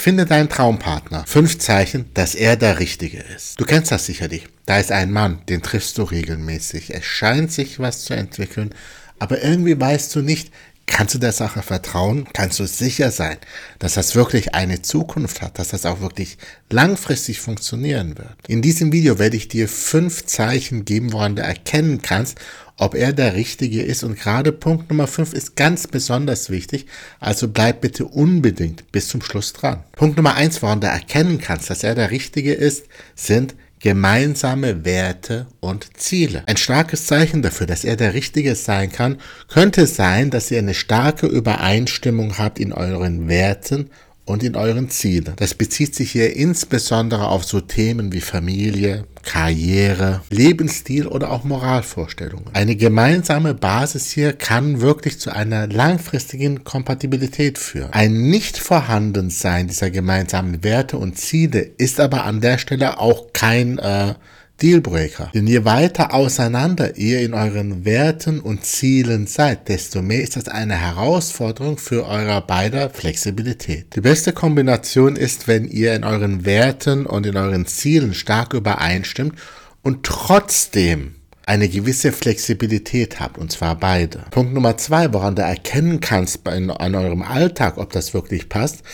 Finde deinen Traumpartner. Fünf Zeichen, dass er der Richtige ist. Du kennst das sicherlich. Da ist ein Mann, den triffst du regelmäßig. Es scheint sich was zu entwickeln, aber irgendwie weißt du nicht, Kannst du der Sache vertrauen? Kannst du sicher sein, dass das wirklich eine Zukunft hat, dass das auch wirklich langfristig funktionieren wird? In diesem Video werde ich dir fünf Zeichen geben, woran du erkennen kannst, ob er der Richtige ist. Und gerade Punkt Nummer fünf ist ganz besonders wichtig. Also bleib bitte unbedingt bis zum Schluss dran. Punkt Nummer eins, woran du erkennen kannst, dass er der Richtige ist, sind gemeinsame Werte und Ziele. Ein starkes Zeichen dafür, dass er der Richtige sein kann, könnte sein, dass ihr eine starke Übereinstimmung habt in euren Werten und in euren Zielen. Das bezieht sich hier insbesondere auf so Themen wie Familie, Karriere, Lebensstil oder auch Moralvorstellungen. Eine gemeinsame Basis hier kann wirklich zu einer langfristigen Kompatibilität führen. Ein Nicht-Vorhandensein dieser gemeinsamen Werte und Ziele ist aber an der Stelle auch kein äh, Dealbreaker. Denn je weiter auseinander ihr in euren Werten und Zielen seid, desto mehr ist das eine Herausforderung für eurer beider Flexibilität. Die beste Kombination ist, wenn ihr in euren Werten und in euren Zielen stark übereinstimmt und trotzdem eine gewisse Flexibilität habt, und zwar beide. Punkt Nummer zwei, woran du erkennen kannst an eurem Alltag, ob das wirklich passt,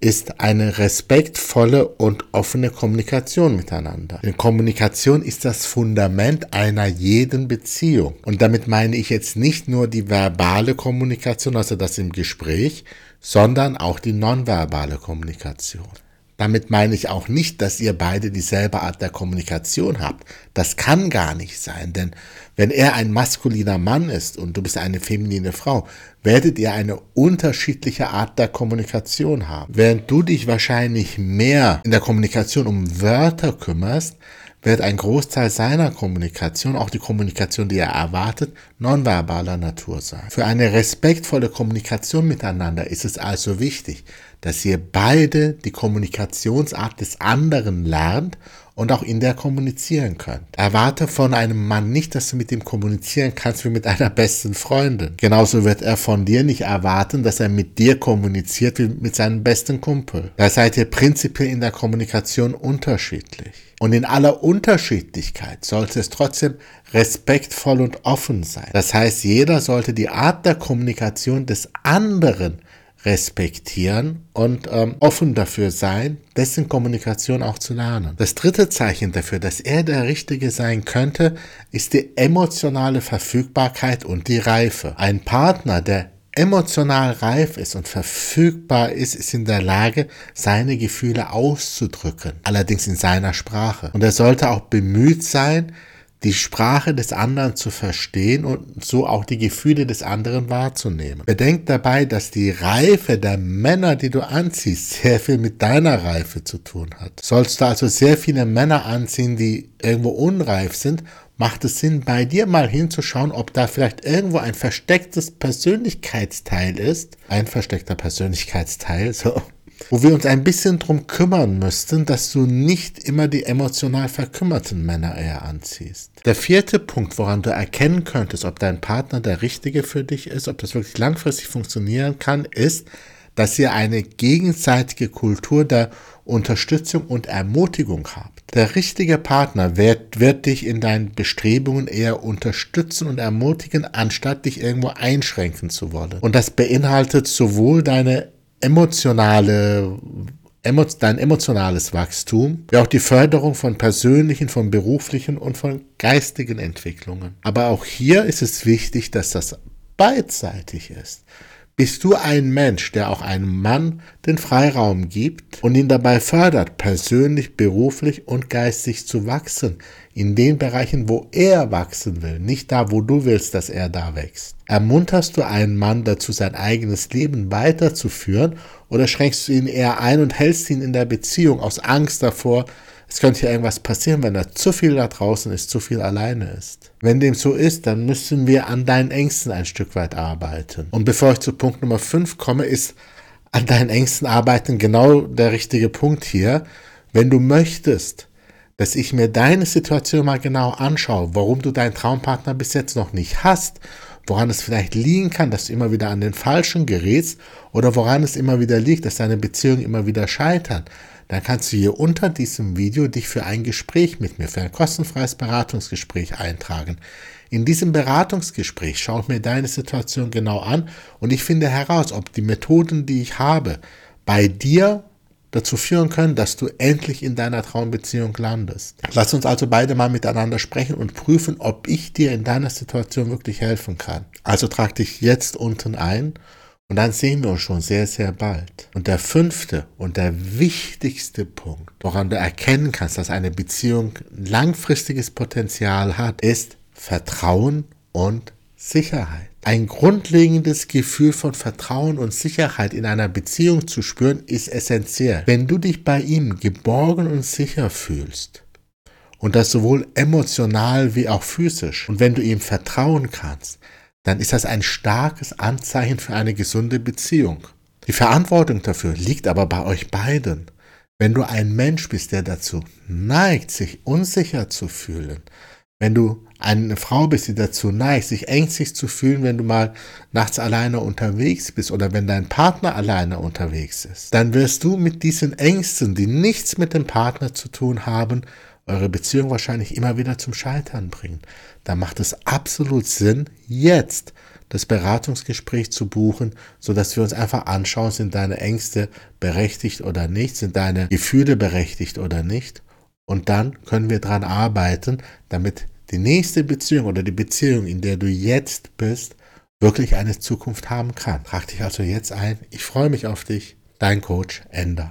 ist eine respektvolle und offene Kommunikation miteinander. Denn Kommunikation ist das Fundament einer jeden Beziehung. Und damit meine ich jetzt nicht nur die verbale Kommunikation, also das im Gespräch, sondern auch die nonverbale Kommunikation. Damit meine ich auch nicht, dass ihr beide dieselbe Art der Kommunikation habt. Das kann gar nicht sein, denn wenn er ein maskuliner Mann ist und du bist eine feminine Frau, werdet ihr eine unterschiedliche Art der Kommunikation haben. Während du dich wahrscheinlich mehr in der Kommunikation um Wörter kümmerst, wird ein Großteil seiner Kommunikation, auch die Kommunikation, die er erwartet, nonverbaler Natur sein. Für eine respektvolle Kommunikation miteinander ist es also wichtig, dass ihr beide die Kommunikationsart des anderen lernt und auch in der kommunizieren könnt. Erwarte von einem Mann nicht, dass du mit ihm kommunizieren kannst wie mit einer besten Freundin. Genauso wird er von dir nicht erwarten, dass er mit dir kommuniziert wie mit seinem besten Kumpel. Da seid ihr prinzipiell in der Kommunikation unterschiedlich. Und in aller Unterschiedlichkeit sollte es trotzdem respektvoll und offen sein. Das heißt, jeder sollte die Art der Kommunikation des anderen respektieren und ähm, offen dafür sein, dessen Kommunikation auch zu lernen. Das dritte Zeichen dafür, dass er der Richtige sein könnte, ist die emotionale Verfügbarkeit und die Reife. Ein Partner, der emotional reif ist und verfügbar ist, ist in der Lage, seine Gefühle auszudrücken, allerdings in seiner Sprache. Und er sollte auch bemüht sein, die Sprache des anderen zu verstehen und so auch die Gefühle des anderen wahrzunehmen. Bedenkt dabei, dass die Reife der Männer, die du anziehst, sehr viel mit deiner Reife zu tun hat. Sollst du also sehr viele Männer anziehen, die irgendwo unreif sind, macht es Sinn, bei dir mal hinzuschauen, ob da vielleicht irgendwo ein verstecktes Persönlichkeitsteil ist. Ein versteckter Persönlichkeitsteil, so wo wir uns ein bisschen drum kümmern müssten, dass du nicht immer die emotional verkümmerten Männer eher anziehst. Der vierte Punkt, woran du erkennen könntest, ob dein Partner der richtige für dich ist, ob das wirklich langfristig funktionieren kann, ist, dass ihr eine gegenseitige Kultur der Unterstützung und Ermutigung habt. Der richtige Partner wird, wird dich in deinen Bestrebungen eher unterstützen und ermutigen, anstatt dich irgendwo einschränken zu wollen. Und das beinhaltet sowohl deine emotionale dein emotionales Wachstum, wie auch die Förderung von persönlichen, von beruflichen und von geistigen Entwicklungen. Aber auch hier ist es wichtig, dass das beidseitig ist. Bist du ein Mensch, der auch einem Mann den Freiraum gibt und ihn dabei fördert, persönlich, beruflich und geistig zu wachsen, in den Bereichen, wo er wachsen will, nicht da, wo du willst, dass er da wächst? Ermunterst du einen Mann dazu, sein eigenes Leben weiterzuführen oder schränkst du ihn eher ein und hältst ihn in der Beziehung aus Angst davor, es könnte ja irgendwas passieren, wenn er zu viel da draußen ist, zu viel alleine ist. Wenn dem so ist, dann müssen wir an deinen Ängsten ein Stück weit arbeiten. Und bevor ich zu Punkt Nummer 5 komme, ist an deinen Ängsten arbeiten genau der richtige Punkt hier. Wenn du möchtest, dass ich mir deine Situation mal genau anschaue, warum du deinen Traumpartner bis jetzt noch nicht hast, woran es vielleicht liegen kann, dass du immer wieder an den Falschen gerätst oder woran es immer wieder liegt, dass deine Beziehungen immer wieder scheitern, dann kannst du hier unter diesem Video dich für ein Gespräch mit mir, für ein kostenfreies Beratungsgespräch eintragen. In diesem Beratungsgespräch schaue ich mir deine Situation genau an und ich finde heraus, ob die Methoden, die ich habe, bei dir dazu führen können, dass du endlich in deiner Traumbeziehung landest. Lass uns also beide mal miteinander sprechen und prüfen, ob ich dir in deiner Situation wirklich helfen kann. Also trag dich jetzt unten ein und dann sehen wir uns schon sehr, sehr bald. Und der fünfte und der wichtigste Punkt, woran du erkennen kannst, dass eine Beziehung langfristiges Potenzial hat, ist Vertrauen und Sicherheit. Ein grundlegendes Gefühl von Vertrauen und Sicherheit in einer Beziehung zu spüren, ist essentiell. Wenn du dich bei ihm geborgen und sicher fühlst, und das sowohl emotional wie auch physisch, und wenn du ihm vertrauen kannst, dann ist das ein starkes Anzeichen für eine gesunde Beziehung. Die Verantwortung dafür liegt aber bei euch beiden. Wenn du ein Mensch bist, der dazu neigt, sich unsicher zu fühlen, wenn du eine Frau bist, die dazu neigt, sich ängstlich zu fühlen, wenn du mal nachts alleine unterwegs bist oder wenn dein Partner alleine unterwegs ist, dann wirst du mit diesen Ängsten, die nichts mit dem Partner zu tun haben, eure Beziehung wahrscheinlich immer wieder zum Scheitern bringen. Da macht es absolut Sinn, jetzt das Beratungsgespräch zu buchen, sodass wir uns einfach anschauen, sind deine Ängste berechtigt oder nicht, sind deine Gefühle berechtigt oder nicht. Und dann können wir daran arbeiten, damit die nächste Beziehung oder die Beziehung, in der du jetzt bist, wirklich eine Zukunft haben kann. Trag dich also jetzt ein. Ich freue mich auf dich. Dein Coach Ender.